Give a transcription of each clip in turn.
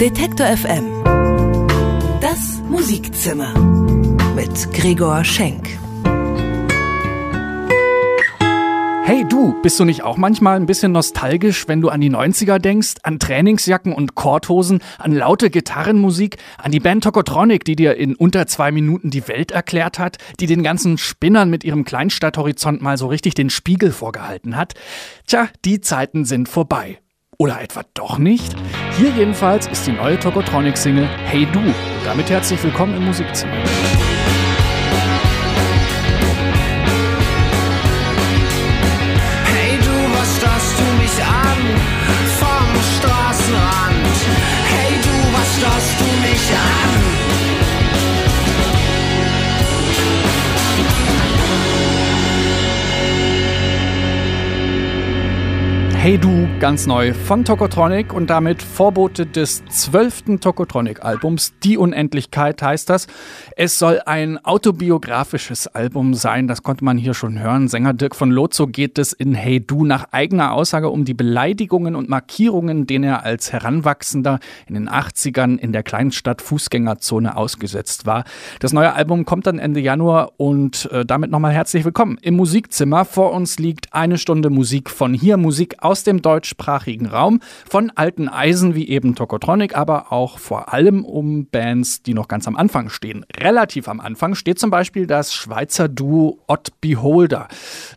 Detektor FM. Das Musikzimmer mit Gregor Schenk. Hey du, bist du nicht auch manchmal ein bisschen nostalgisch, wenn du an die 90er denkst, an Trainingsjacken und Korthosen, an laute Gitarrenmusik, an die Band Tokotronic, die dir in unter zwei Minuten die Welt erklärt hat, die den ganzen Spinnern mit ihrem Kleinstadthorizont mal so richtig den Spiegel vorgehalten hat? Tja, die Zeiten sind vorbei. Oder etwa doch nicht? Hier jedenfalls ist die neue Tokotronic-Single Hey Du. Und damit herzlich willkommen im Musikzimmer. Hey Du, ganz neu von Tokotronic und damit Vorbote des zwölften Tokotronic-Albums. Die Unendlichkeit heißt das. Es soll ein autobiografisches Album sein, das konnte man hier schon hören. Sänger Dirk von Lozo geht es in Hey Du nach eigener Aussage um die Beleidigungen und Markierungen, denen er als Heranwachsender in den 80ern in der Kleinstadt Fußgängerzone ausgesetzt war. Das neue Album kommt dann Ende Januar und äh, damit nochmal herzlich willkommen im Musikzimmer. Vor uns liegt eine Stunde Musik von hier, Musik aus dem deutschsprachigen Raum, von alten Eisen wie eben Tokotronic, aber auch vor allem um Bands, die noch ganz am Anfang stehen. Relativ am Anfang steht zum Beispiel das Schweizer Duo Odd Beholder.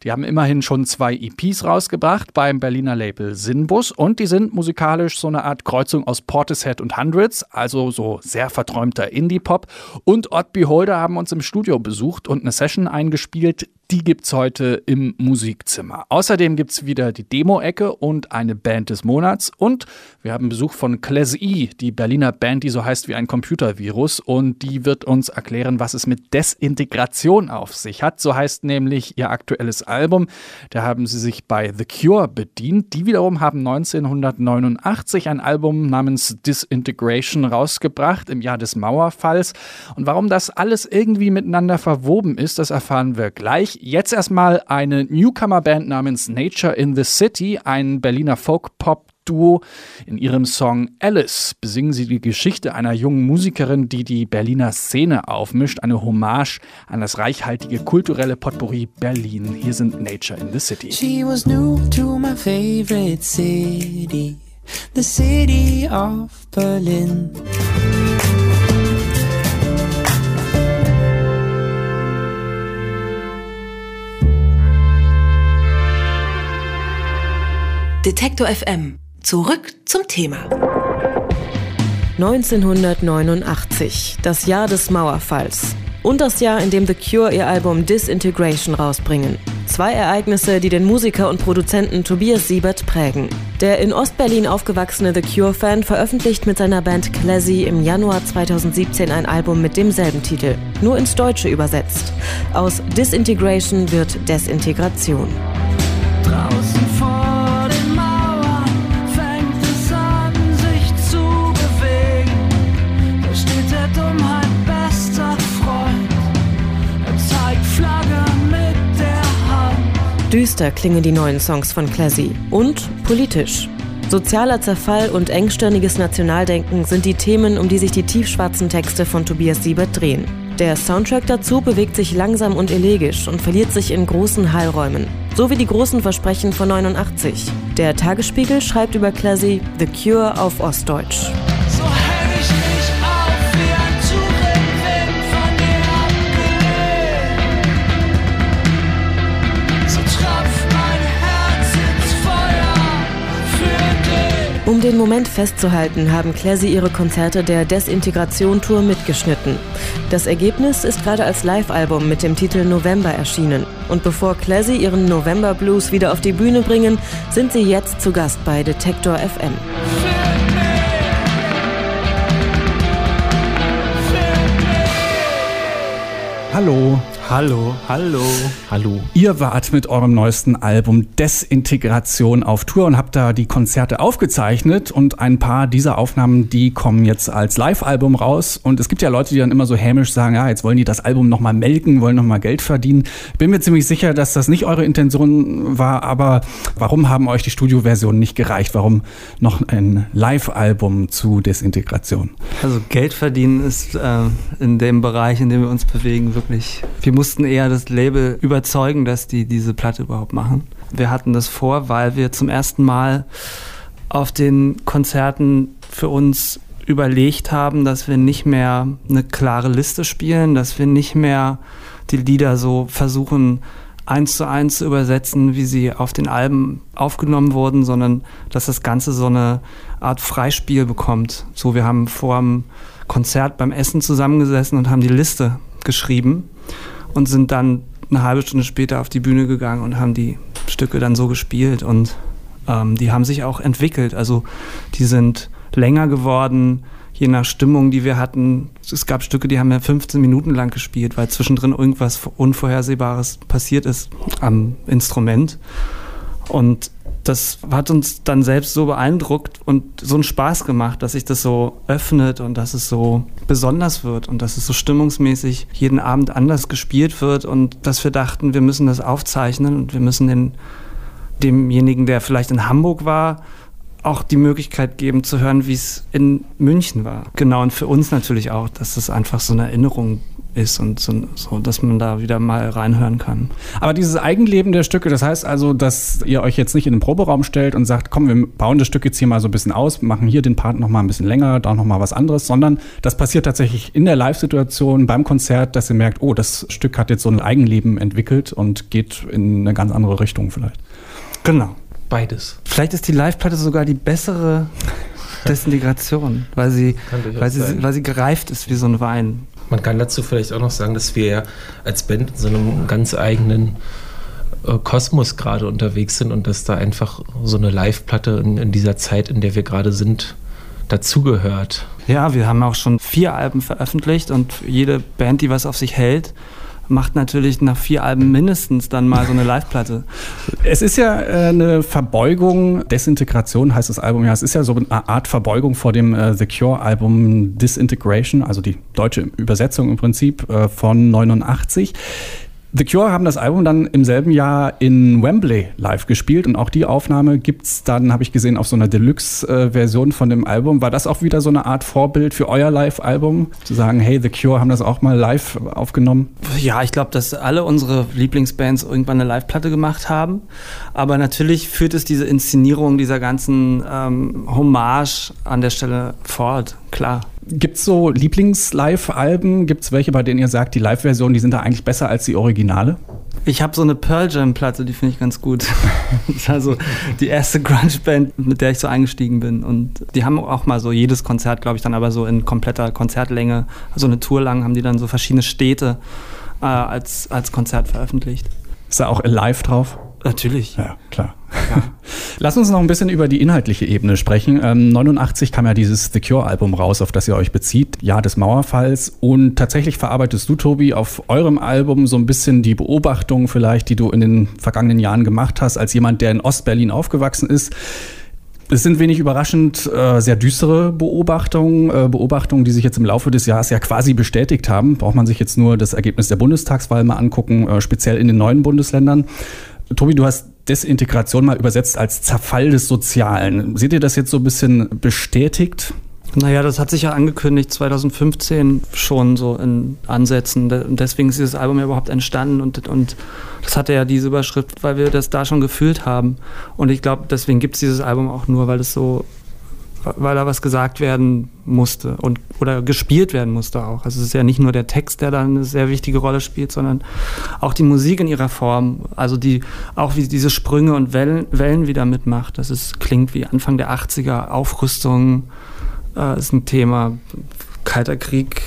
Die haben immerhin schon zwei EPs rausgebracht beim Berliner Label Sinbus und die sind musikalisch so eine Art Kreuzung aus Portishead und Hundreds, also so sehr verträumter Indie-Pop. Und Odd Beholder haben uns im Studio besucht und eine Session eingespielt, die gibt's heute im Musikzimmer. Außerdem gibt's wieder die Demo-Ecke und eine Band des Monats. Und wir haben Besuch von Class-E, die Berliner Band, die so heißt wie ein Computervirus. Und die wird uns erklären, was es mit Desintegration auf sich hat. So heißt nämlich ihr aktuelles Album. Da haben sie sich bei The Cure bedient. Die wiederum haben 1989 ein Album namens Disintegration rausgebracht im Jahr des Mauerfalls. Und warum das alles irgendwie miteinander verwoben ist, das erfahren wir gleich. Jetzt erstmal eine Newcomer-Band namens Nature in the City, ein Berliner Folk-Pop-Duo. In ihrem Song Alice besingen sie die Geschichte einer jungen Musikerin, die die Berliner Szene aufmischt. Eine Hommage an das reichhaltige kulturelle Potpourri Berlin. Hier sind Nature in the City. She was new to my favorite city, the city of Berlin. Detektor FM. Zurück zum Thema. 1989, das Jahr des Mauerfalls. Und das Jahr, in dem The Cure ihr Album Disintegration rausbringen. Zwei Ereignisse, die den Musiker und Produzenten Tobias Siebert prägen. Der in Ostberlin aufgewachsene The Cure-Fan veröffentlicht mit seiner Band Classy im Januar 2017 ein Album mit demselben Titel, nur ins Deutsche übersetzt. Aus Disintegration wird Desintegration. Draußen Düster klingen die neuen Songs von Classy und politisch. Sozialer Zerfall und engstirniges Nationaldenken sind die Themen, um die sich die tiefschwarzen Texte von Tobias Siebert drehen. Der Soundtrack dazu bewegt sich langsam und elegisch und verliert sich in großen Hallräumen. So wie die großen Versprechen von 89. Der Tagesspiegel schreibt über Classy The Cure auf Ostdeutsch. Um den Moment festzuhalten, haben Classy ihre Konzerte der Desintegration-Tour mitgeschnitten. Das Ergebnis ist gerade als Live-Album mit dem Titel November erschienen. Und bevor Classy ihren November Blues wieder auf die Bühne bringen, sind sie jetzt zu Gast bei Detektor FM. Hallo. Hallo, hallo. Hallo. Ihr wart mit eurem neuesten Album Desintegration auf Tour und habt da die Konzerte aufgezeichnet und ein paar dieser Aufnahmen, die kommen jetzt als Live-Album raus und es gibt ja Leute, die dann immer so hämisch sagen, ja, jetzt wollen die das Album nochmal melken, wollen nochmal Geld verdienen. Ich bin mir ziemlich sicher, dass das nicht eure Intention war, aber warum haben euch die Studioversionen nicht gereicht? Warum noch ein Live-Album zu Desintegration? Also Geld verdienen ist äh, in dem Bereich, in dem wir uns bewegen, wirklich. Wir mussten eher das Label überzeugen, dass die diese Platte überhaupt machen. Wir hatten das vor, weil wir zum ersten Mal auf den Konzerten für uns überlegt haben, dass wir nicht mehr eine klare Liste spielen, dass wir nicht mehr die Lieder so versuchen eins zu eins zu übersetzen, wie sie auf den Alben aufgenommen wurden, sondern dass das Ganze so eine Art Freispiel bekommt. So, wir haben vor dem Konzert beim Essen zusammengesessen und haben die Liste geschrieben und sind dann eine halbe Stunde später auf die Bühne gegangen und haben die Stücke dann so gespielt und ähm, die haben sich auch entwickelt. Also die sind länger geworden, je nach Stimmung, die wir hatten. Es gab Stücke, die haben wir 15 Minuten lang gespielt, weil zwischendrin irgendwas Unvorhersehbares passiert ist am Instrument. Und das hat uns dann selbst so beeindruckt und so einen Spaß gemacht, dass sich das so öffnet und dass es so besonders wird und dass es so stimmungsmäßig jeden Abend anders gespielt wird und dass wir dachten, wir müssen das aufzeichnen und wir müssen den, demjenigen, der vielleicht in Hamburg war, auch die Möglichkeit geben zu hören, wie es in München war. Genau, und für uns natürlich auch, dass das einfach so eine Erinnerung ist und so, so, dass man da wieder mal reinhören kann. Aber dieses Eigenleben der Stücke, das heißt also, dass ihr euch jetzt nicht in den Proberaum stellt und sagt, komm, wir bauen das Stück jetzt hier mal so ein bisschen aus, machen hier den Part noch mal ein bisschen länger, da noch mal was anderes, sondern das passiert tatsächlich in der Live-Situation beim Konzert, dass ihr merkt, oh, das Stück hat jetzt so ein Eigenleben entwickelt und geht in eine ganz andere Richtung vielleicht. Genau. Beides. Vielleicht ist die Live-Platte sogar die bessere Desintegration, weil sie, weil, sie, weil sie gereift ist wie so ein Wein. Man kann dazu vielleicht auch noch sagen, dass wir als Band in so einem ganz eigenen äh, Kosmos gerade unterwegs sind und dass da einfach so eine Live-Platte in, in dieser Zeit, in der wir gerade sind, dazugehört. Ja, wir haben auch schon vier Alben veröffentlicht und jede Band, die was auf sich hält, macht natürlich nach vier Alben mindestens dann mal so eine Live-Platte. Es ist ja äh, eine Verbeugung, Desintegration heißt das Album ja, es ist ja so eine Art Verbeugung vor dem äh, The Cure-Album Disintegration, also die deutsche Übersetzung im Prinzip äh, von 89. The Cure haben das Album dann im selben Jahr in Wembley live gespielt und auch die Aufnahme gibt es dann, habe ich gesehen, auf so einer Deluxe-Version von dem Album. War das auch wieder so eine Art Vorbild für euer Live-Album? Zu sagen, hey, The Cure haben das auch mal live aufgenommen? Ja, ich glaube, dass alle unsere Lieblingsbands irgendwann eine Live-Platte gemacht haben. Aber natürlich führt es diese Inszenierung dieser ganzen ähm, Hommage an der Stelle fort, klar. Gibt es so Lieblings-Live-Alben? Gibt es welche, bei denen ihr sagt, die Live-Versionen, die sind da eigentlich besser als die Originale? Ich habe so eine Pearl Jam-Platte, die finde ich ganz gut. das ist also die erste Grunge-Band, mit der ich so eingestiegen bin. Und die haben auch mal so jedes Konzert, glaube ich, dann aber so in kompletter Konzertlänge, also eine Tour lang, haben die dann so verschiedene Städte äh, als, als Konzert veröffentlicht. Ist da auch live drauf? Natürlich. Ja, klar. Ja. Lass uns noch ein bisschen über die inhaltliche Ebene sprechen. Ähm, 89 kam ja dieses The Cure-Album raus, auf das ihr euch bezieht, Jahr des Mauerfalls. Und tatsächlich verarbeitest du, Tobi, auf eurem Album so ein bisschen die Beobachtungen vielleicht, die du in den vergangenen Jahren gemacht hast, als jemand, der in Ostberlin aufgewachsen ist. Es sind wenig überraschend äh, sehr düstere Beobachtungen, äh, Beobachtungen, die sich jetzt im Laufe des Jahres ja quasi bestätigt haben. Braucht man sich jetzt nur das Ergebnis der Bundestagswahl mal angucken, äh, speziell in den neuen Bundesländern. Tobi, du hast Desintegration mal übersetzt als Zerfall des Sozialen. Seht ihr das jetzt so ein bisschen bestätigt? Naja, das hat sich ja angekündigt 2015 schon so in Ansätzen. Deswegen ist dieses Album ja überhaupt entstanden und, und das hatte ja diese Überschrift, weil wir das da schon gefühlt haben. Und ich glaube, deswegen gibt es dieses Album auch nur, weil es so weil da was gesagt werden musste und oder gespielt werden musste auch. Also es ist ja nicht nur der Text, der da eine sehr wichtige Rolle spielt, sondern auch die Musik in ihrer Form. Also die auch wie diese Sprünge und Wellen, Wellen wieder mitmacht. Das ist, klingt wie Anfang der 80er, Aufrüstung äh, ist ein Thema, Kalter Krieg,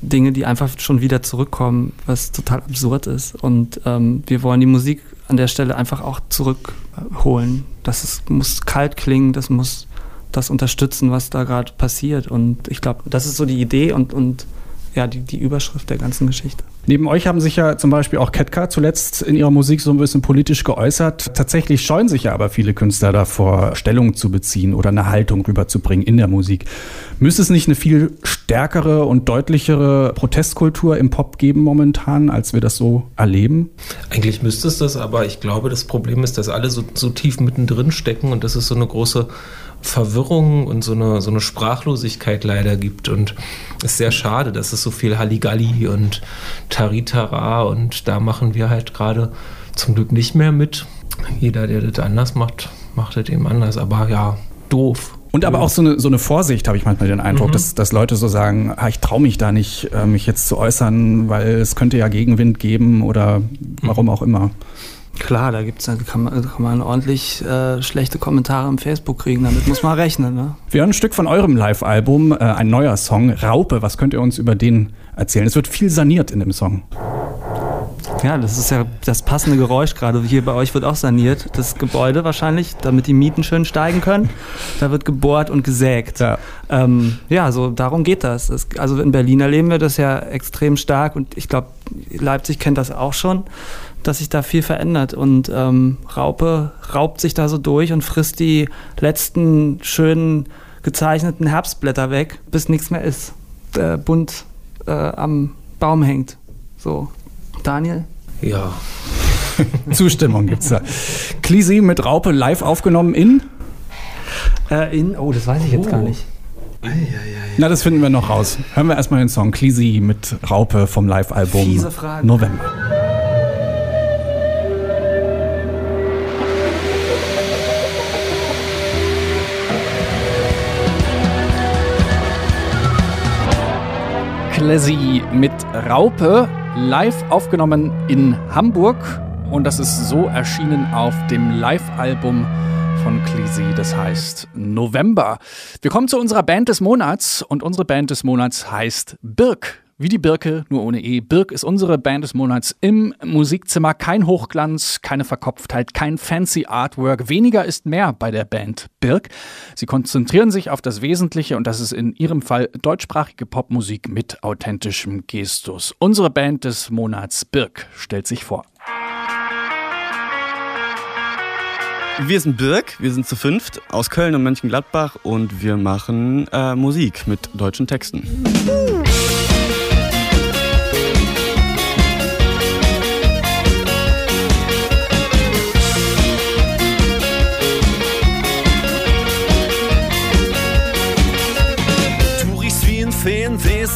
Dinge, die einfach schon wieder zurückkommen, was total absurd ist. Und ähm, wir wollen die Musik an der Stelle einfach auch zurückholen. Das ist, muss kalt klingen, das muss das unterstützen, was da gerade passiert. Und ich glaube, das ist so die Idee und, und ja, die, die Überschrift der ganzen Geschichte. Neben euch haben sich ja zum Beispiel auch Ketka zuletzt in ihrer Musik so ein bisschen politisch geäußert. Tatsächlich scheuen sich ja aber viele Künstler davor, Stellung zu beziehen oder eine Haltung rüberzubringen in der Musik. Müsste es nicht eine viel stärkere und deutlichere Protestkultur im Pop geben momentan, als wir das so erleben? Eigentlich müsste es das, aber ich glaube, das Problem ist, dass alle so, so tief mittendrin stecken und das ist so eine große Verwirrung und so eine, so eine Sprachlosigkeit leider gibt. Und es ist sehr schade, dass es so viel Halligalli und Taritara und da machen wir halt gerade zum Glück nicht mehr mit. Jeder, der das anders macht, macht das eben anders. Aber ja, doof. Und aber auch so eine, so eine Vorsicht, habe ich manchmal den Eindruck, mhm. dass, dass Leute so sagen, ah, ich traue mich da nicht, äh, mich jetzt zu äußern, weil es könnte ja Gegenwind geben oder warum mhm. auch immer. Klar, da gibt's, kann, man, kann man ordentlich äh, schlechte Kommentare im Facebook kriegen. Damit muss man rechnen. Ne? Wir hören ein Stück von eurem Live-Album, äh, ein neuer Song, Raupe. Was könnt ihr uns über den erzählen? Es wird viel saniert in dem Song. Ja, das ist ja das passende Geräusch gerade. Hier bei euch wird auch saniert. Das Gebäude wahrscheinlich, damit die Mieten schön steigen können. Da wird gebohrt und gesägt. Ja, ähm, ja so darum geht das. das. Also in Berlin erleben wir das ja extrem stark und ich glaube, Leipzig kennt das auch schon dass sich da viel verändert. Und ähm, Raupe raubt sich da so durch und frisst die letzten schönen gezeichneten Herbstblätter weg, bis nichts mehr ist. Der bunt äh, am Baum hängt. So. Daniel? Ja. Zustimmung gibt's da. Klisi mit Raupe live aufgenommen in? Äh, in, oh, das weiß ich jetzt oh. gar nicht. Na, das finden wir noch raus. Hören wir erstmal den Song Klisi mit Raupe vom Live-Album November. Classy mit Raupe, live aufgenommen in Hamburg. Und das ist so erschienen auf dem Live-Album von Clisi, das heißt November. Wir kommen zu unserer Band des Monats und unsere Band des Monats heißt Birk. Wie die Birke, nur ohne E. Birk ist unsere Band des Monats im Musikzimmer. Kein Hochglanz, keine Verkopftheit, kein fancy Artwork. Weniger ist mehr bei der Band Birk. Sie konzentrieren sich auf das Wesentliche und das ist in ihrem Fall deutschsprachige Popmusik mit authentischem Gestus. Unsere Band des Monats Birk stellt sich vor. Wir sind Birk, wir sind zu fünft aus Köln und Mönchengladbach und wir machen äh, Musik mit deutschen Texten.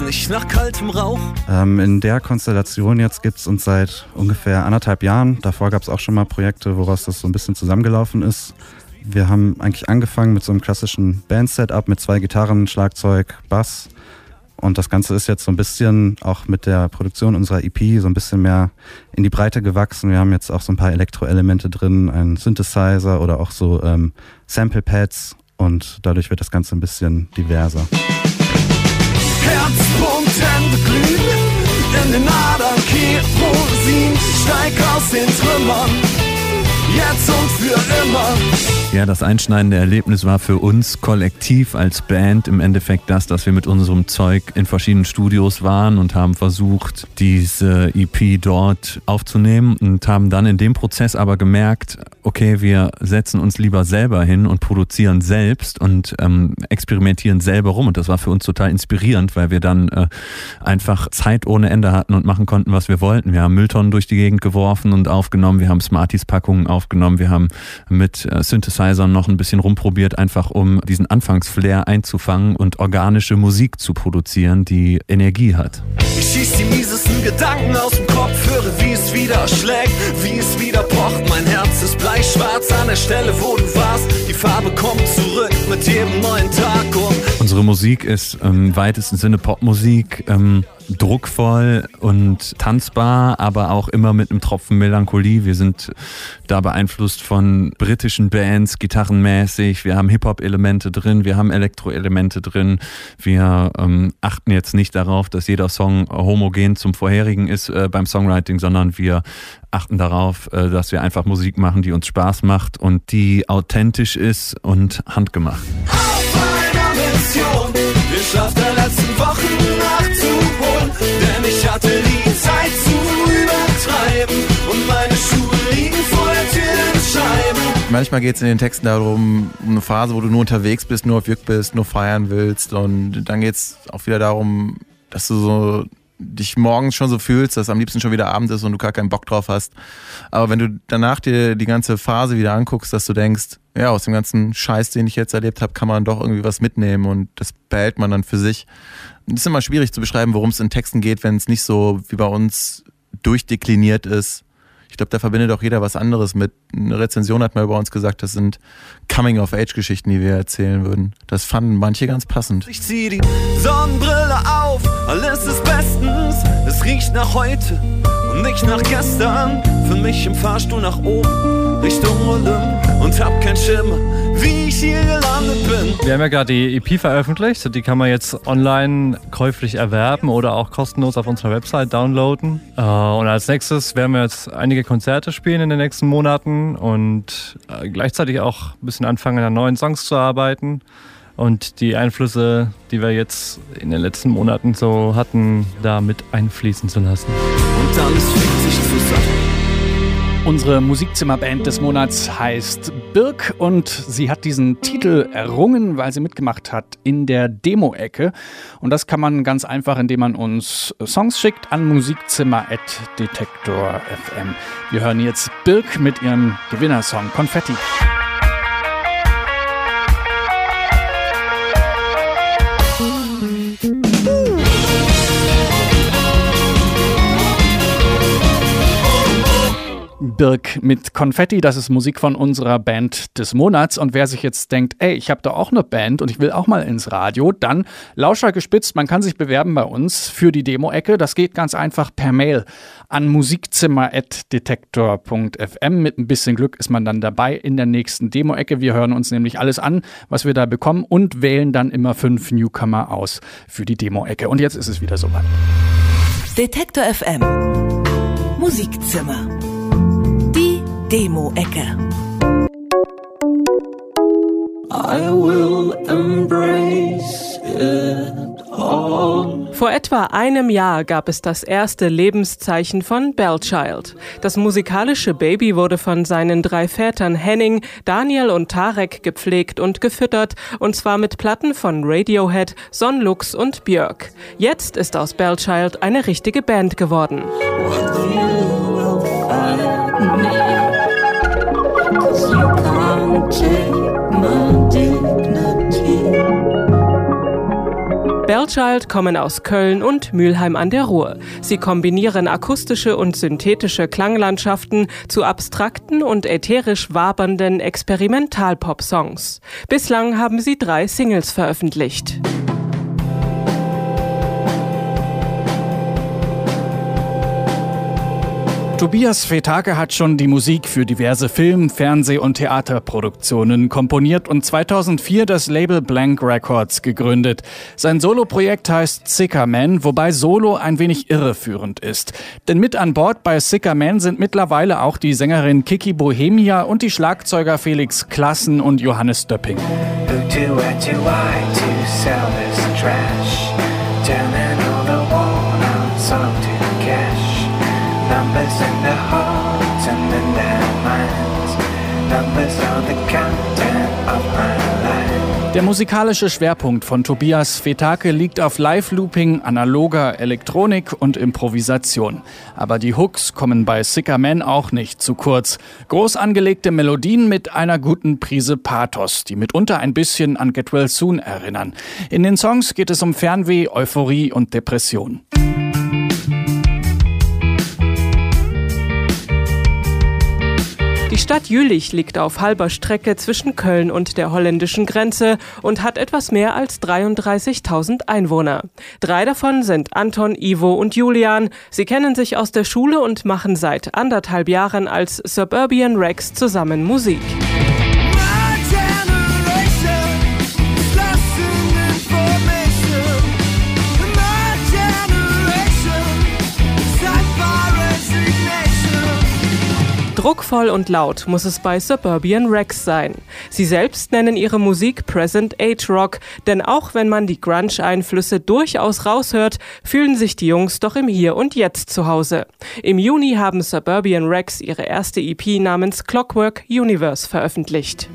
Nicht nach kaltem Rauch. Ähm, in der Konstellation jetzt gibt es uns seit ungefähr anderthalb Jahren. Davor gab es auch schon mal Projekte, woraus das so ein bisschen zusammengelaufen ist. Wir haben eigentlich angefangen mit so einem klassischen Band-Setup mit zwei Gitarren, Schlagzeug, Bass. Und das Ganze ist jetzt so ein bisschen auch mit der Produktion unserer EP so ein bisschen mehr in die Breite gewachsen. Wir haben jetzt auch so ein paar Elektroelemente drin, einen Synthesizer oder auch so ähm, Sample Pads und dadurch wird das Ganze ein bisschen diverser. Herzpumpen glühen, in den Adern Kerosin, steig aus den Trümmern jetzt und für immer. Ja, das einschneidende Erlebnis war für uns kollektiv als Band im Endeffekt das, dass wir mit unserem Zeug in verschiedenen Studios waren und haben versucht, diese EP dort aufzunehmen und haben dann in dem Prozess aber gemerkt, okay, wir setzen uns lieber selber hin und produzieren selbst und ähm, experimentieren selber rum. Und das war für uns total inspirierend, weil wir dann äh, einfach Zeit ohne Ende hatten und machen konnten, was wir wollten. Wir haben Mülltonnen durch die Gegend geworfen und aufgenommen, wir haben Smarties-Packungen aufgenommen. Wir haben mit äh, Synthesizern noch ein bisschen rumprobiert, einfach um diesen Anfangsflair einzufangen und organische Musik zu produzieren, die Energie hat. Ich schieß die miesesten Gedanken aus dem Kopf, höre, wie es wieder schlägt, wie es wieder pocht. Mein Herz ist bleischwarz an der Stelle, wo du warst. Die Farbe kommt zurück mit jedem neuen Tag. Und Unsere Musik ist im weitesten Sinne Popmusik. Ähm, druckvoll und tanzbar, aber auch immer mit einem Tropfen Melancholie. Wir sind da beeinflusst von britischen Bands, gitarrenmäßig. Wir haben Hip-Hop-Elemente drin, wir haben Elektro-Elemente drin. Wir ähm, achten jetzt nicht darauf, dass jeder Song homogen zum vorherigen ist äh, beim Songwriting, sondern wir achten darauf, äh, dass wir einfach Musik machen, die uns Spaß macht und die authentisch ist und handgemacht. Auf einer Mission, wir schaffen der letzten Wochen nachzuholen. Denn ich hatte die Zeit zu übertreiben und meine Schuhe liegen vor der Tür in Scheiben. Manchmal geht es in den Texten darum, um eine Phase, wo du nur unterwegs bist, nur auf Jück bist, nur feiern willst. Und dann geht es auch wieder darum, dass du so dich morgens schon so fühlst, dass am liebsten schon wieder Abend ist und du gar keinen Bock drauf hast. Aber wenn du danach dir die ganze Phase wieder anguckst, dass du denkst, ja, aus dem ganzen Scheiß, den ich jetzt erlebt habe, kann man doch irgendwie was mitnehmen und das behält man dann für sich. Es ist immer schwierig zu beschreiben, worum es in Texten geht, wenn es nicht so wie bei uns durchdekliniert ist. Ich glaube, da verbindet auch jeder was anderes mit. Eine Rezension hat mal über uns gesagt, das sind Coming-of-Age-Geschichten, die wir erzählen würden. Das fanden manche ganz passend. Ich zieh die Sonnenbrille auf, alles ist bestens. Es riecht nach heute und nicht nach gestern. Für mich im Fahrstuhl nach oben, Richtung Olymp und hab kein Schimmer, wie ich hier gelandet bin. Wir haben ja gerade die EP veröffentlicht. Die kann man jetzt online käuflich erwerben oder auch kostenlos auf unserer Website downloaden. Äh, und als nächstes werden wir jetzt einige Konzerte spielen in den nächsten Monaten und äh, gleichzeitig auch ein bisschen anfangen, an neuen Songs zu arbeiten. Und die Einflüsse, die wir jetzt in den letzten Monaten so hatten, da mit einfließen zu lassen. Und alles fügt sich zusammen. Unsere Musikzimmerband des Monats heißt Birk und sie hat diesen Titel errungen, weil sie mitgemacht hat in der Demo-Ecke. Und das kann man ganz einfach, indem man uns Songs schickt an musikzimmer.detektor.fm. Wir hören jetzt Birk mit ihrem Gewinnersong Konfetti. Birk mit Konfetti. Das ist Musik von unserer Band des Monats. Und wer sich jetzt denkt, ey, ich habe da auch eine Band und ich will auch mal ins Radio, dann Lauscher gespitzt. Man kann sich bewerben bei uns für die Demo-Ecke. Das geht ganz einfach per Mail an musikzimmer.detektor.fm. Mit ein bisschen Glück ist man dann dabei in der nächsten Demo-Ecke. Wir hören uns nämlich alles an, was wir da bekommen und wählen dann immer fünf Newcomer aus für die Demo-Ecke. Und jetzt ist es wieder soweit. Detektor FM Musikzimmer. Demo-Ecke. I will embrace it all. Vor etwa einem Jahr gab es das erste Lebenszeichen von Bellchild. Das musikalische Baby wurde von seinen drei Vätern Henning, Daniel und Tarek gepflegt und gefüttert, und zwar mit Platten von Radiohead, Sonlux und Björk. Jetzt ist aus Bellchild eine richtige Band geworden. Bellchild kommen aus Köln und Mülheim an der Ruhr. Sie kombinieren akustische und synthetische Klanglandschaften zu abstrakten und ätherisch wabernden Experimental-Pop-Songs. Bislang haben sie drei Singles veröffentlicht. Tobias Fetake hat schon die Musik für diverse Film-, Fernseh- und Theaterproduktionen komponiert und 2004 das Label Blank Records gegründet. Sein Soloprojekt heißt Sicker Man, wobei Solo ein wenig irreführend ist. Denn mit an Bord bei Sicker Man sind mittlerweile auch die Sängerin Kiki Bohemia und die Schlagzeuger Felix Klassen und Johannes Döpping. Who do I do Numbers in their hearts and in their minds. Numbers are the content of my life. Der musikalische Schwerpunkt von Tobias Fetake liegt auf Live-Looping, analoger Elektronik und Improvisation. Aber die Hooks kommen bei Sicker Man auch nicht zu kurz. Groß angelegte Melodien mit einer guten Prise Pathos, die mitunter ein bisschen an Get Well Soon erinnern. In den Songs geht es um Fernweh, Euphorie und Depression. Die Stadt Jülich liegt auf halber Strecke zwischen Köln und der holländischen Grenze und hat etwas mehr als 33.000 Einwohner. Drei davon sind Anton, Ivo und Julian. Sie kennen sich aus der Schule und machen seit anderthalb Jahren als Suburban Rex zusammen Musik. Druckvoll und laut muss es bei Suburban Rex sein. Sie selbst nennen ihre Musik Present Age Rock, denn auch wenn man die Grunge-Einflüsse durchaus raushört, fühlen sich die Jungs doch im Hier und Jetzt zu Hause. Im Juni haben Suburban Rex ihre erste EP namens Clockwork Universe veröffentlicht.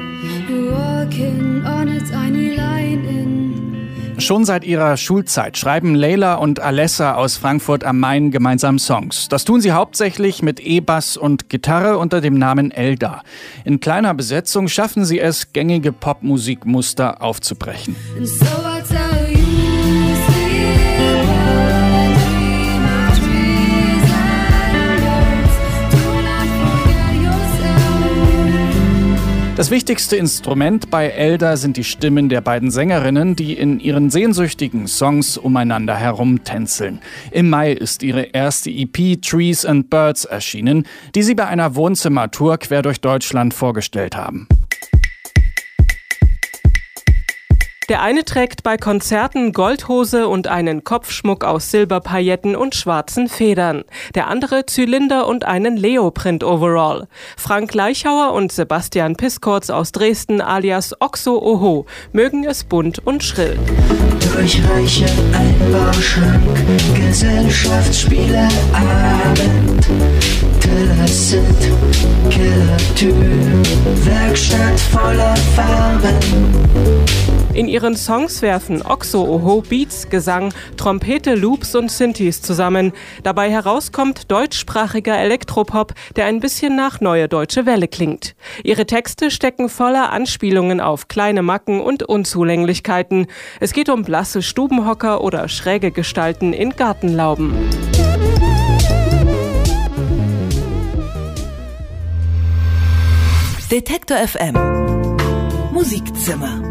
Schon seit ihrer Schulzeit schreiben Leila und Alessa aus Frankfurt am Main gemeinsam Songs. Das tun sie hauptsächlich mit E-Bass und Gitarre unter dem Namen Elda. In kleiner Besetzung schaffen sie es, gängige Popmusikmuster aufzubrechen. Das wichtigste Instrument bei Elder sind die Stimmen der beiden Sängerinnen, die in ihren sehnsüchtigen Songs umeinander herumtänzeln. Im Mai ist ihre erste EP Trees and Birds erschienen, die sie bei einer Wohnzimmertour quer durch Deutschland vorgestellt haben. Der eine trägt bei Konzerten Goldhose und einen Kopfschmuck aus Silberpailletten und schwarzen Federn. Der andere Zylinder und einen Leoprint-Overall. Frank Leichauer und Sebastian Piskortz aus Dresden alias Oxo Oho mögen es bunt und schrill. Durch reiche Einbauschrank, Gesellschaftsspiele, Abend, Tillersit, Killertür, Werkstatt voller Farben. In ihren Songs werfen Oxo Oho Beats, Gesang, Trompete, Loops und Synthes zusammen. Dabei herauskommt deutschsprachiger Elektropop, der ein bisschen nach Neue Deutsche Welle klingt. Ihre Texte stecken voller Anspielungen auf kleine Macken und Unzulänglichkeiten. Es geht um blasse Stubenhocker oder schräge Gestalten in Gartenlauben. Detektor FM Musikzimmer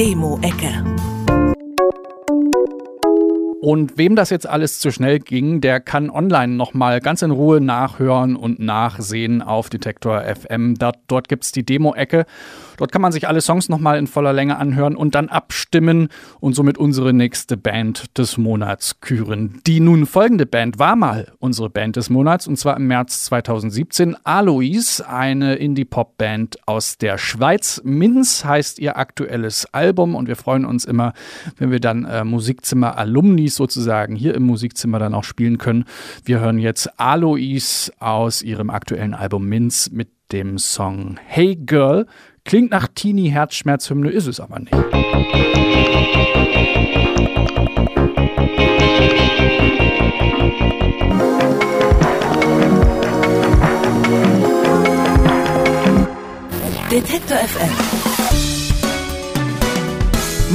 Demo-Ecke. Und wem das jetzt alles zu schnell ging, der kann online nochmal ganz in Ruhe nachhören und nachsehen auf Detektor FM. Dort, dort gibt es die Demo-Ecke. Dort kann man sich alle Songs nochmal in voller Länge anhören und dann abstimmen und somit unsere nächste Band des Monats küren. Die nun folgende Band war mal unsere Band des Monats und zwar im März 2017. Alois, eine Indie-Pop-Band aus der Schweiz. Minz heißt ihr aktuelles Album und wir freuen uns immer, wenn wir dann äh, Musikzimmer Alumnis sozusagen hier im Musikzimmer dann auch spielen können. Wir hören jetzt Alois aus ihrem aktuellen Album Minz mit dem Song Hey Girl. Klingt nach Teenie-Herzschmerzhymne, ist es aber nicht. Detektor FM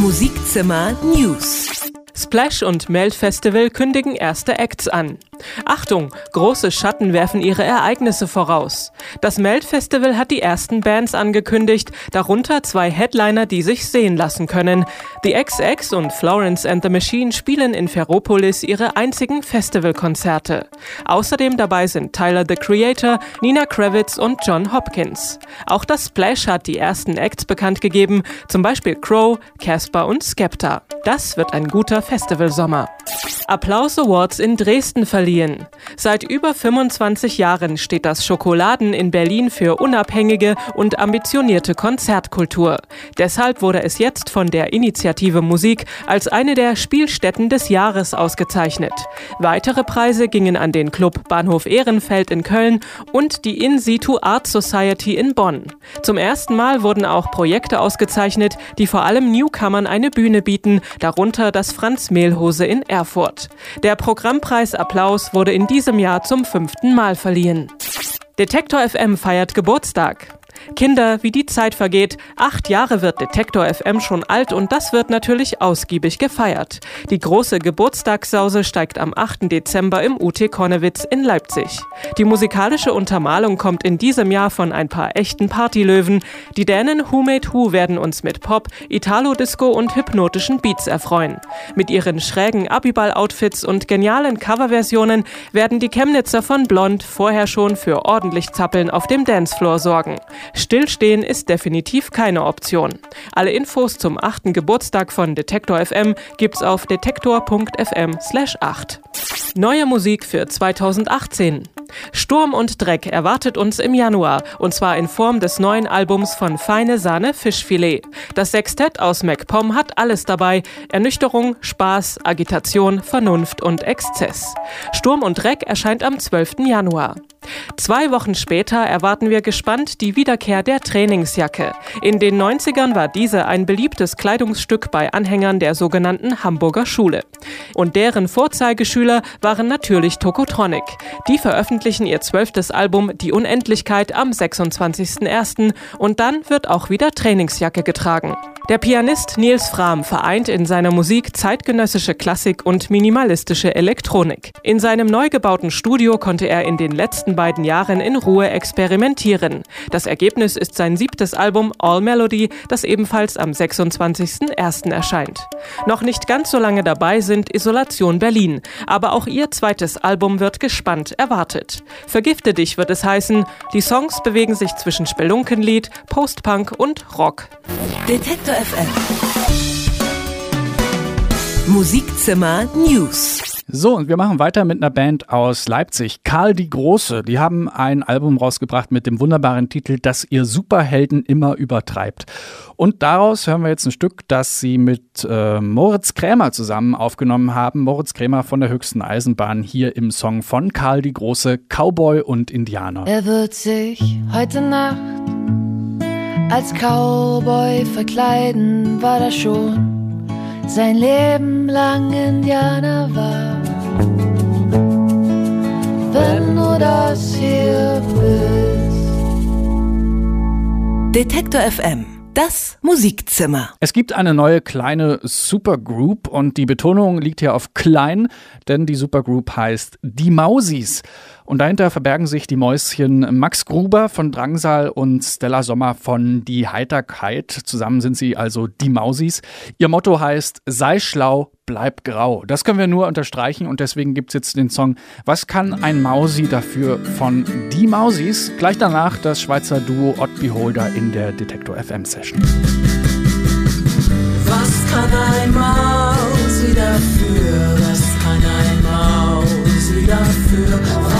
Musikzimmer News Splash und Melt Festival kündigen erste Acts an. Achtung, große Schatten werfen ihre Ereignisse voraus. Das Melt-Festival hat die ersten Bands angekündigt, darunter zwei Headliner, die sich sehen lassen können. Die XX und Florence and the Machine spielen in Ferropolis ihre einzigen Festivalkonzerte. Außerdem dabei sind Tyler the Creator, Nina Kravitz und John Hopkins. Auch das Splash hat die ersten Acts bekannt gegeben, zum Beispiel Crow, Casper und Skepta. Das wird ein guter Festivalsommer. Applaus Awards in Dresden verliehen. Seit über 25 Jahren steht das Schokoladen in Berlin für unabhängige und ambitionierte Konzertkultur. Deshalb wurde es jetzt von der Initiative Musik als eine der Spielstätten des Jahres ausgezeichnet. Weitere Preise gingen an den Club Bahnhof Ehrenfeld in Köln und die In Situ Art Society in Bonn. Zum ersten Mal wurden auch Projekte ausgezeichnet, die vor allem Newcomern eine Bühne bieten, darunter das Franz Mehlhose in Erfurt. Der Programmpreis Applaus wurde in diesem Jahr zum fünften Mal verliehen. Detektor FM feiert Geburtstag. Kinder, wie die Zeit vergeht. Acht Jahre wird Detektor FM schon alt und das wird natürlich ausgiebig gefeiert. Die große Geburtstagssause steigt am 8. Dezember im UT Konnewitz in Leipzig. Die musikalische Untermalung kommt in diesem Jahr von ein paar echten Partylöwen. Die Dänen Who Made Who werden uns mit Pop, Italo-Disco und hypnotischen Beats erfreuen. Mit ihren schrägen Abiball-Outfits und genialen Coverversionen werden die Chemnitzer von Blond vorher schon für ordentlich Zappeln auf dem Dancefloor sorgen. Stillstehen ist definitiv keine Option. Alle Infos zum 8. Geburtstag von Detektor FM gibt's auf detektor.fm/8. Neue Musik für 2018. Sturm und Dreck erwartet uns im Januar und zwar in Form des neuen Albums von Feine Sahne Fischfilet. Das Sextett aus MacPom hat alles dabei: Ernüchterung, Spaß, Agitation, Vernunft und Exzess. Sturm und Dreck erscheint am 12. Januar. Zwei Wochen später erwarten wir gespannt die Wiederkehr der Trainingsjacke. In den 90ern war diese ein beliebtes Kleidungsstück bei Anhängern der sogenannten Hamburger Schule. Und deren Vorzeigeschüler waren natürlich Tokotronic. Die veröffentlichen ihr zwölftes Album Die Unendlichkeit am 26.01. und dann wird auch wieder Trainingsjacke getragen. Der Pianist Nils Frahm vereint in seiner Musik zeitgenössische Klassik und minimalistische Elektronik. In seinem neu gebauten Studio konnte er in den letzten beiden Jahren in Ruhe experimentieren. Das Ergebnis ist sein siebtes Album All Melody, das ebenfalls am 26.01. erscheint. Noch nicht ganz so lange dabei sind Isolation Berlin, aber auch ihr zweites Album wird gespannt erwartet. Vergifte dich wird es heißen. Die Songs bewegen sich zwischen Spelunkenlied, Postpunk und Rock. Detektor FM. Musikzimmer News. So, und wir machen weiter mit einer Band aus Leipzig, Karl die Große. Die haben ein Album rausgebracht mit dem wunderbaren Titel, das ihr Superhelden immer übertreibt. Und daraus hören wir jetzt ein Stück, das sie mit äh, Moritz Krämer zusammen aufgenommen haben. Moritz Krämer von der höchsten Eisenbahn hier im Song von Karl die Große, Cowboy und Indianer. Er wird sich heute Nacht als Cowboy verkleiden, war das schon sein Leben lang Indianer war. Wenn du das hier bist. Detektor FM. Das Musikzimmer. Es gibt eine neue kleine Supergroup und die Betonung liegt hier auf klein, denn die Supergroup heißt Die Mausis. Und dahinter verbergen sich die Mäuschen Max Gruber von Drangsal und Stella Sommer von Die Heiterkeit. Zusammen sind sie also die Mausis. Ihr Motto heißt Sei schlau, bleib grau. Das können wir nur unterstreichen und deswegen gibt es jetzt den Song Was kann ein Mausi dafür von Die Mausis? Gleich danach das Schweizer Duo Odd Beholder in der Detektor FM Session. Was kann ein Mausi dafür? Was kann ein Mausi dafür?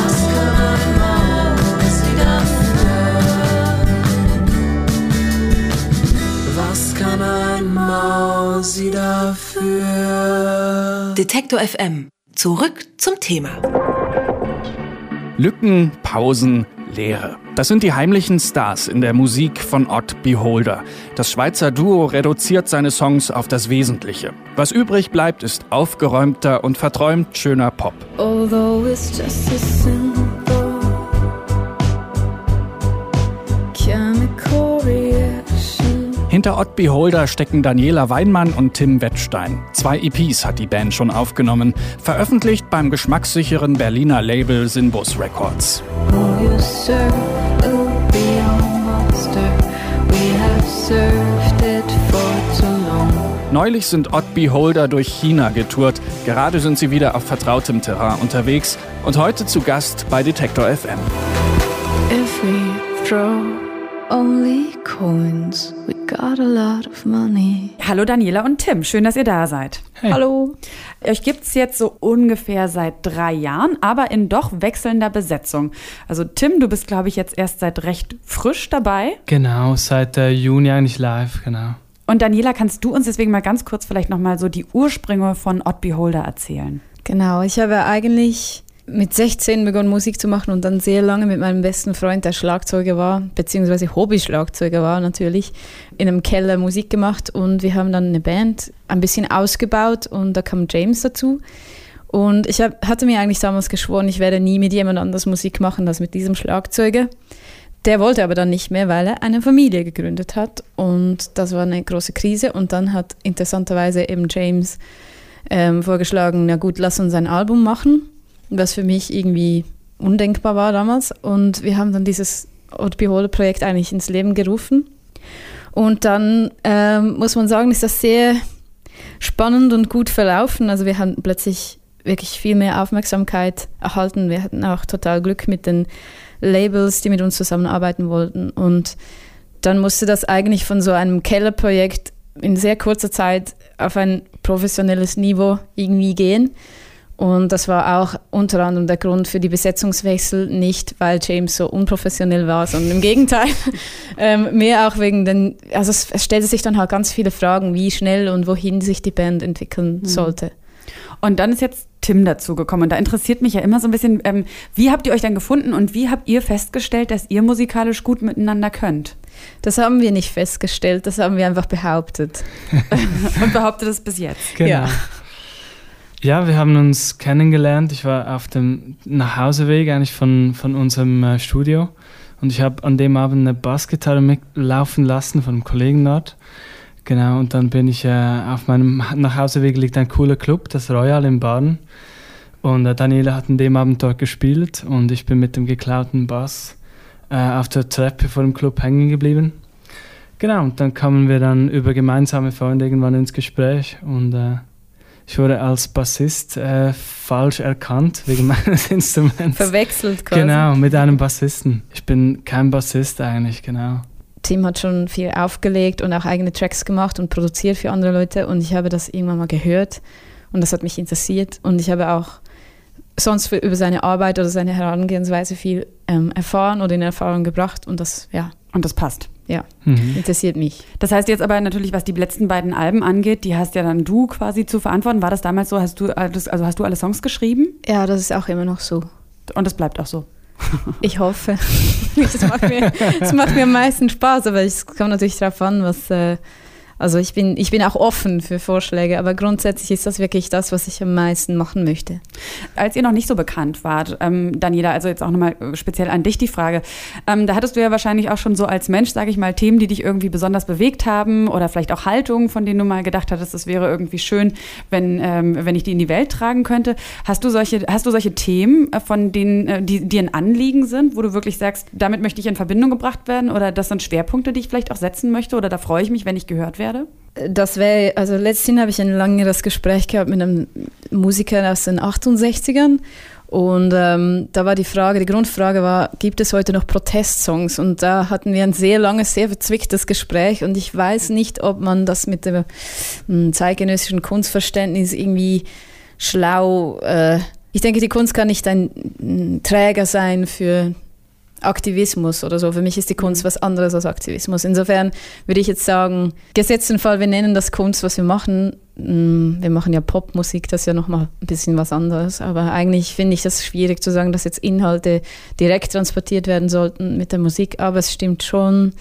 Mausi dafür? Detektor FM. Zurück zum Thema. Lücken, Pausen, Leere. Das sind die heimlichen Stars in der Musik von Odd Beholder. Das Schweizer Duo reduziert seine Songs auf das Wesentliche. Was übrig bleibt, ist aufgeräumter und verträumt schöner Pop. Although it's just a simple Hinter Odd Beholder stecken Daniela Weinmann und Tim Wettstein. Zwei EPs hat die Band schon aufgenommen, veröffentlicht beim geschmackssicheren Berliner Label Sinbus Records. Oh. Neulich sind Odd Beholder durch China getourt. Gerade sind sie wieder auf vertrautem Terrain unterwegs und heute zu Gast bei Detektor FM. Only coins, we got a lot of money. Hallo Daniela und Tim, schön, dass ihr da seid. Hallo. Euch gibt's jetzt so ungefähr seit drei Jahren, aber in doch wechselnder Besetzung. Also Tim, du bist, glaube ich, jetzt erst seit recht frisch dabei. Genau, seit äh, Juni eigentlich live, genau. Und Daniela, kannst du uns deswegen mal ganz kurz vielleicht nochmal so die Ursprünge von Odd Beholder erzählen? Genau, ich habe eigentlich mit 16 begonnen Musik zu machen und dann sehr lange mit meinem besten Freund, der Schlagzeuger war, beziehungsweise Hobby-Schlagzeuger war natürlich, in einem Keller Musik gemacht und wir haben dann eine Band ein bisschen ausgebaut und da kam James dazu. Und ich hab, hatte mir eigentlich damals geschworen, ich werde nie mit jemand anders Musik machen als mit diesem Schlagzeuger. Der wollte aber dann nicht mehr, weil er eine Familie gegründet hat und das war eine große Krise und dann hat interessanterweise eben James ähm, vorgeschlagen, na gut, lass uns ein Album machen, was für mich irgendwie undenkbar war damals und wir haben dann dieses Odd Beholder Projekt eigentlich ins Leben gerufen und dann ähm, muss man sagen, ist das sehr spannend und gut verlaufen. Also wir haben plötzlich wirklich viel mehr Aufmerksamkeit erhalten. Wir hatten auch total Glück mit den Labels, die mit uns zusammenarbeiten wollten. Und dann musste das eigentlich von so einem Kellerprojekt in sehr kurzer Zeit auf ein professionelles Niveau irgendwie gehen. Und das war auch unter anderem der Grund für die Besetzungswechsel, nicht weil James so unprofessionell war, sondern im Gegenteil. ähm, mehr auch wegen den, also es, es stellte sich dann halt ganz viele Fragen, wie schnell und wohin sich die Band entwickeln Mhm. sollte. Und dann ist jetzt Tim dazugekommen. Und da interessiert mich ja immer so ein bisschen, ähm, wie habt ihr euch dann gefunden und wie habt ihr festgestellt, dass ihr musikalisch gut miteinander könnt? Das haben wir nicht festgestellt, das haben wir einfach behauptet. und behauptet es bis jetzt. Genau. Ja. Ja, wir haben uns kennengelernt. Ich war auf dem Nachhauseweg eigentlich von, von unserem äh, Studio und ich habe an dem Abend eine Bassgitarre mitlaufen lassen von einem Kollegen dort. Genau, und dann bin ich äh, auf meinem Nachhauseweg liegt ein cooler Club, das Royal in Baden. Und äh, Daniela hat an dem Abend dort gespielt und ich bin mit dem geklauten Bass äh, auf der Treppe vor dem Club hängen geblieben. Genau, und dann kamen wir dann über gemeinsame Freunde irgendwann ins Gespräch und äh, ich wurde als Bassist äh, falsch erkannt wegen meines Instruments. Verwechselt quasi. Genau, mit einem Bassisten. Ich bin kein Bassist eigentlich, genau. Tim hat schon viel aufgelegt und auch eigene Tracks gemacht und produziert für andere Leute und ich habe das irgendwann mal gehört und das hat mich interessiert und ich habe auch sonst für, über seine Arbeit oder seine Herangehensweise viel ähm, erfahren oder in Erfahrung gebracht und das, ja. Und das passt. Ja, Mhm. interessiert mich. Das heißt jetzt aber natürlich, was die letzten beiden Alben angeht, die hast ja dann du quasi zu verantworten. War das damals so? Hast du also hast du alle Songs geschrieben? Ja, das ist auch immer noch so. Und das bleibt auch so. Ich hoffe. Es macht, mir, es macht mir am meisten Spaß, aber es kommt natürlich darauf an, was. Äh, also ich bin, ich bin auch offen für Vorschläge, aber grundsätzlich ist das wirklich das, was ich am meisten machen möchte. Als ihr noch nicht so bekannt wart, ähm, Daniela, also jetzt auch nochmal speziell an dich die Frage. Ähm, da hattest du ja wahrscheinlich auch schon so als Mensch, sage ich mal, Themen, die dich irgendwie besonders bewegt haben oder vielleicht auch Haltungen, von denen du mal gedacht hattest, es wäre irgendwie schön, wenn, ähm, wenn ich die in die Welt tragen könnte. Hast du solche, hast du solche Themen, äh, von denen, äh, die dir ein Anliegen sind, wo du wirklich sagst, damit möchte ich in Verbindung gebracht werden oder das sind Schwerpunkte, die ich vielleicht auch setzen möchte oder da freue ich mich, wenn ich gehört werde? Das wäre, also letztens habe ich ein längeres Gespräch gehabt mit einem Musiker aus den 68ern und ähm, da war die Frage, die Grundfrage war, gibt es heute noch Protestsongs? Und da hatten wir ein sehr langes, sehr verzwicktes Gespräch und ich weiß nicht, ob man das mit dem mm, zeitgenössischen Kunstverständnis irgendwie schlau, äh, ich denke, die Kunst kann nicht ein mm, Träger sein für Aktivismus oder so. Für mich ist die Kunst was anderes als Aktivismus. Insofern würde ich jetzt sagen, gesetzten Fall, wir nennen das Kunst, was wir machen. Mm, Wir machen ja Popmusik, das ist ja nochmal ein bisschen was anderes. Aber eigentlich finde ich das schwierig zu sagen, dass jetzt Inhalte direkt transportiert werden sollten mit der Musik. Aber es stimmt schon,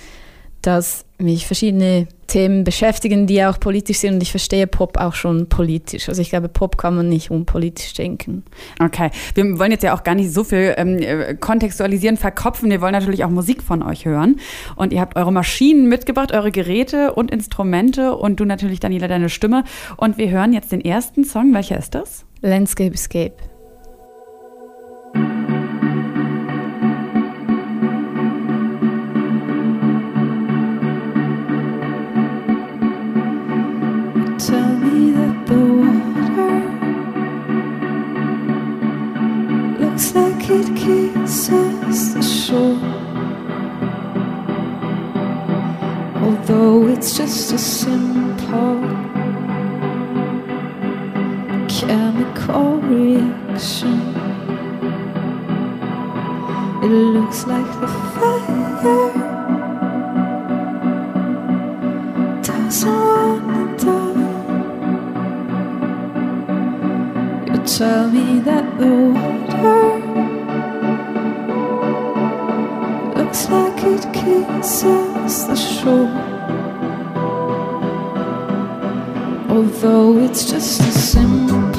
dass mich verschiedene Themen beschäftigen, die auch politisch sind. Und ich verstehe Pop auch schon politisch. Also ich glaube, Pop kann man nicht unpolitisch denken. Okay, wir wollen jetzt ja auch gar nicht so viel ähm, äh, kontextualisieren, verkopfen. Wir wollen natürlich auch Musik von euch hören. Und ihr habt eure Maschinen mitgebracht, eure Geräte und Instrumente und du natürlich, Daniela, deine Stimme. Und wir hören jetzt den ersten Song. Welcher ist das? Landscape Escape. Although it's just a simple chemical reaction, it looks like the fire doesn't wanna die. You tell me that the water looks like it kisses the shore. Although it's just a simple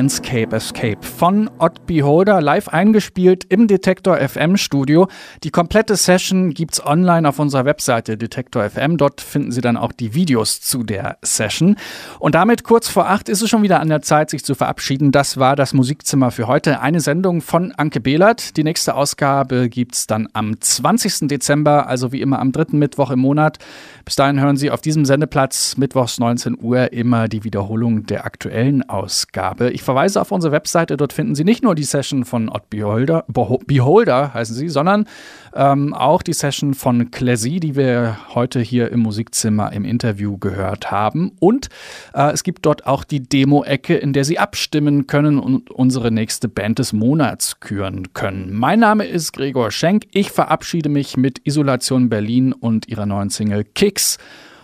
Landscape Escape von Odd Beholder live eingespielt im Detektor FM Studio. Die komplette Session gibt's online auf unserer Webseite Detektor FM. Dort finden Sie dann auch die Videos zu der Session. Und damit kurz vor acht ist es schon wieder an der Zeit, sich zu verabschieden. Das war das Musikzimmer für heute. Eine Sendung von Anke Behlert. Die nächste Ausgabe gibt's dann am 20. Dezember, also wie immer am dritten Mittwoch im Monat. Bis dahin hören Sie auf diesem Sendeplatz mittwochs 19 Uhr immer die Wiederholung der aktuellen Ausgabe. Ich verweise auf unsere Webseite, dort finden Sie nicht nur die Session von Odd Beholder, Beholder heißen sie, sondern ähm, auch die Session von Classy, die wir heute hier im Musikzimmer im Interview gehört haben. Und äh, es gibt dort auch die Demo-Ecke, in der Sie abstimmen können und unsere nächste Band des Monats küren können. Mein Name ist Gregor Schenk. Ich verabschiede mich mit Isolation Berlin und ihrer neuen Single Kicks.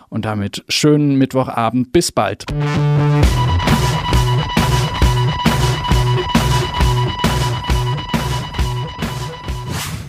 Und damit schönen Mittwochabend. Bis bald.